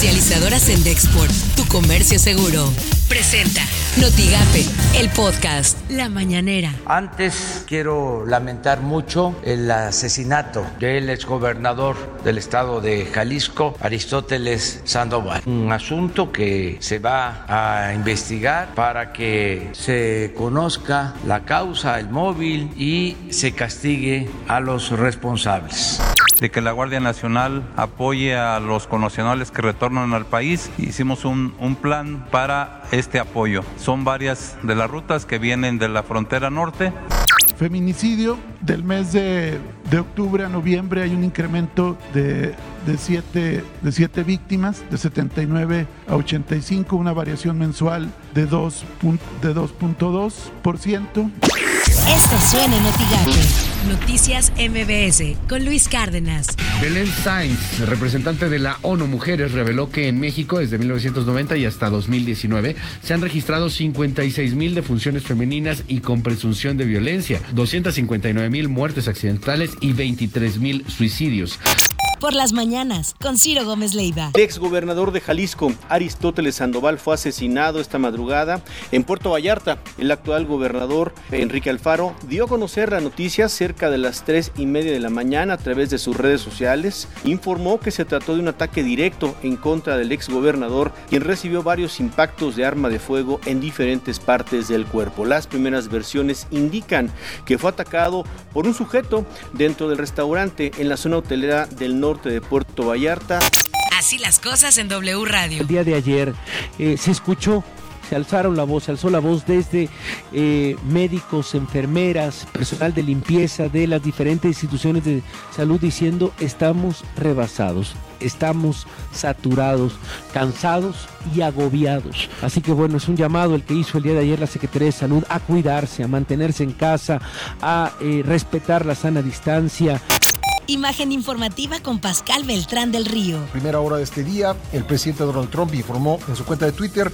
Comercializadoras en Dexport, tu comercio seguro. Presenta Notigape, el podcast La Mañanera. Antes quiero lamentar mucho el asesinato del exgobernador del estado de Jalisco, Aristóteles Sandoval. Un asunto que se va a investigar para que se conozca la causa, el móvil y se castigue a los responsables de que la Guardia Nacional apoye a los connacionales que retornan al país. Hicimos un, plan para este apoyo. Son varias de las rutas que vienen de la frontera norte. Feminicidio, del mes de, de octubre a noviembre hay un incremento de, de, siete, de siete víctimas, de 79 a 85, una variación mensual de 2.2%. Esto suena en Notigape. Noticias MBS con Luis Cárdenas. Belén Sainz, representante de la ONU Mujeres, reveló que en México desde 1990 y hasta 2019 se han registrado 56 mil defunciones femeninas y con presunción de violencia, 259 mil muertes accidentales y 23 mil suicidios por las mañanas con Ciro Gómez Leiva. El ex gobernador de Jalisco, Aristóteles Sandoval, fue asesinado esta madrugada en Puerto Vallarta. El actual gobernador, Enrique Alfaro, dio a conocer la noticia cerca de las tres y media de la mañana a través de sus redes sociales. Informó que se trató de un ataque directo en contra del ex gobernador, quien recibió varios impactos de arma de fuego en diferentes partes del cuerpo. Las primeras versiones indican que fue atacado por un sujeto dentro del restaurante en la zona hotelera del norte de Puerto Vallarta. Así las cosas en W Radio. El día de ayer eh, se escuchó se alzaron la voz, se alzó la voz desde eh, médicos, enfermeras, personal de limpieza de las diferentes instituciones de salud diciendo estamos rebasados, estamos saturados, cansados y agobiados. Así que bueno, es un llamado el que hizo el día de ayer la Secretaría de Salud a cuidarse, a mantenerse en casa, a eh, respetar la sana distancia. Imagen informativa con Pascal Beltrán del Río. Primera hora de este día, el presidente Donald Trump informó en su cuenta de Twitter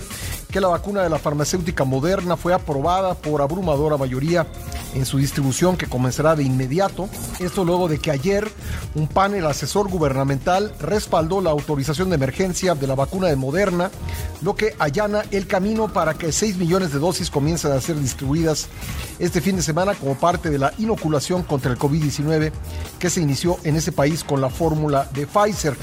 que la vacuna de la farmacéutica Moderna fue aprobada por abrumadora mayoría en su distribución que comenzará de inmediato. Esto luego de que ayer un panel asesor gubernamental respaldó la autorización de emergencia de la vacuna de Moderna, lo que allana el camino para que 6 millones de dosis comiencen a ser distribuidas este fin de semana como parte de la inoculación contra el COVID-19 que se inició en ese país con la fórmula de Pfizer.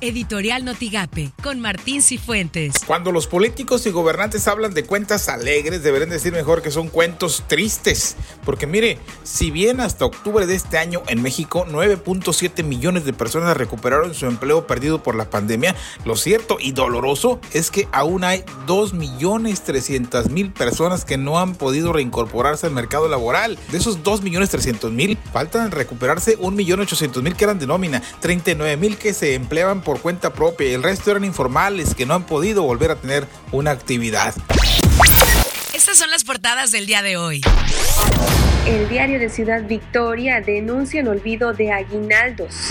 Editorial Notigape, con Martín Cifuentes. Cuando los políticos y gobernantes hablan de cuentas alegres, deberían decir mejor que son cuentos tristes. Porque mire, si bien hasta octubre de este año en México 9.7 millones de personas recuperaron su empleo perdido por la pandemia, lo cierto y doloroso es que aún hay 2 millones 300 mil personas que no han podido reincorporarse al mercado laboral. De esos 2 millones 300 mil, faltan recuperarse 1 millón 800 mil que eran de nómina, 39 mil que se empleaban por cuenta propia y el resto eran informales que no han podido volver a tener una actividad. Estas son las portadas del día de hoy. El diario de Ciudad Victoria denuncia el olvido de aguinaldos.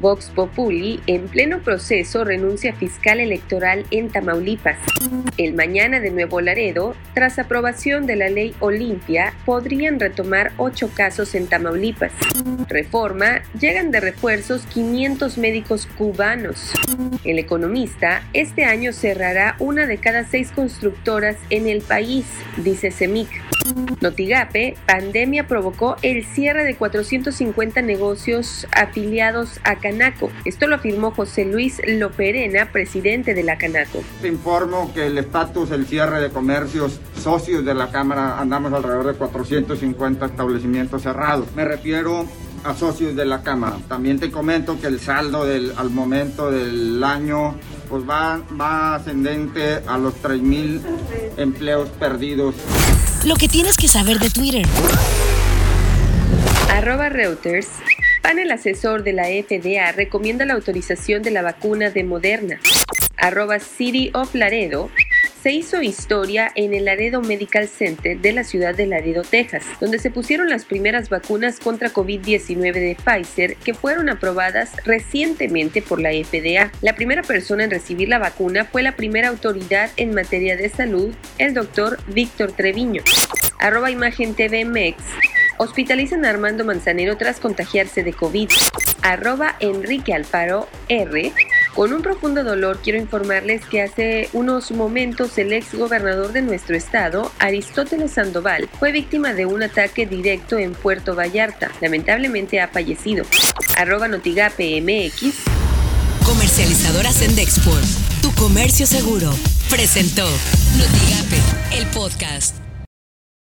Vox Populi, en pleno proceso, renuncia fiscal electoral en Tamaulipas. El mañana de Nuevo Laredo, tras aprobación de la ley Olimpia, podrían retomar ocho casos en Tamaulipas. Reforma, llegan de refuerzos 500 médicos cubanos. El economista, este año cerrará una de cada seis constructoras en el país, dice CEMIC. Notigape, pandemia provocó el cierre de 450 negocios afiliados a Canaco. Esto lo afirmó José Luis Loperena, presidente de la Canaco. Te informo que el estatus, el cierre de comercios socios de la Cámara, andamos alrededor de 450 establecimientos cerrados. Me refiero a socios de la Cámara. También te comento que el saldo del, al momento del año pues va, va ascendente a los 3.000 empleos perdidos. Lo que tienes que saber de Twitter. Arroba Reuters. Panel asesor de la FDA recomienda la autorización de la vacuna de Moderna. Arroba City of Laredo se hizo historia en el Laredo Medical Center de la ciudad de Laredo, Texas, donde se pusieron las primeras vacunas contra COVID-19 de Pfizer que fueron aprobadas recientemente por la FDA. La primera persona en recibir la vacuna fue la primera autoridad en materia de salud, el doctor Víctor Treviño. Arroba Imagen TVMX. Hospitalizan a Armando Manzanero tras contagiarse de COVID. Arroba Enrique Alfaro R Con un profundo dolor quiero informarles que hace unos momentos el ex gobernador de nuestro estado, Aristóteles Sandoval, fue víctima de un ataque directo en Puerto Vallarta. Lamentablemente ha fallecido. Arroba. Comercializadora Sendexport. Tu comercio seguro. Presentó Notigape, el podcast.